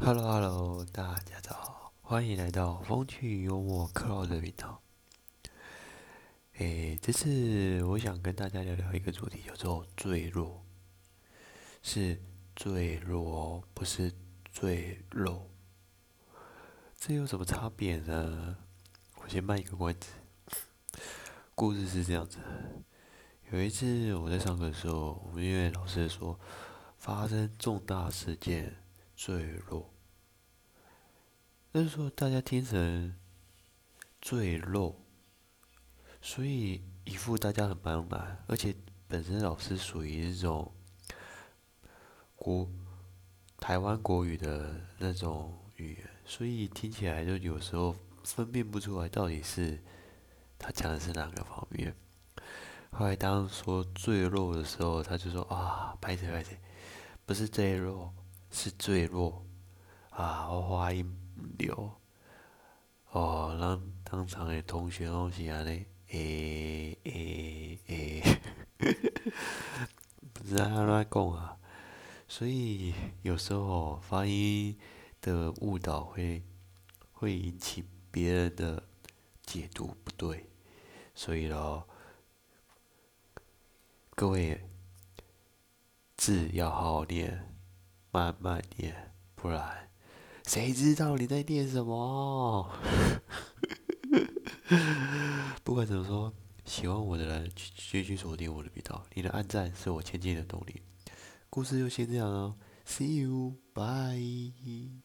Hello Hello，大家早，欢迎来到风趣幽默克劳的频道。诶，这次我想跟大家聊聊一个主题，叫做坠落，是坠落，不是坠落。这有什么差别呢？我先卖一个关子。故事是这样子：有一次我在上课的时候，我们因为老师说发生重大事件坠落，那时候大家听成坠落，所以一副大家很茫然，而且本身老师属于那种国台湾国语的那种语言。所以听起来就有时候分辨不出来到底是他讲的是哪个方面。后来当说坠落的时候，他就说啊，拍谁拍谁，不是坠落，是坠落啊，我发音流哦，让当场的同学拢是安尼，诶诶诶，不知道他乱讲啊。所以有时候发音。的误导会会引起别人的解读不对，所以咯，各位字要好好念，慢慢念，不然谁知道你在念什么？不管怎么说，喜欢我的人继续锁定我的频道，你的按赞是我前进的动力。故事就先这样哦，See you，bye。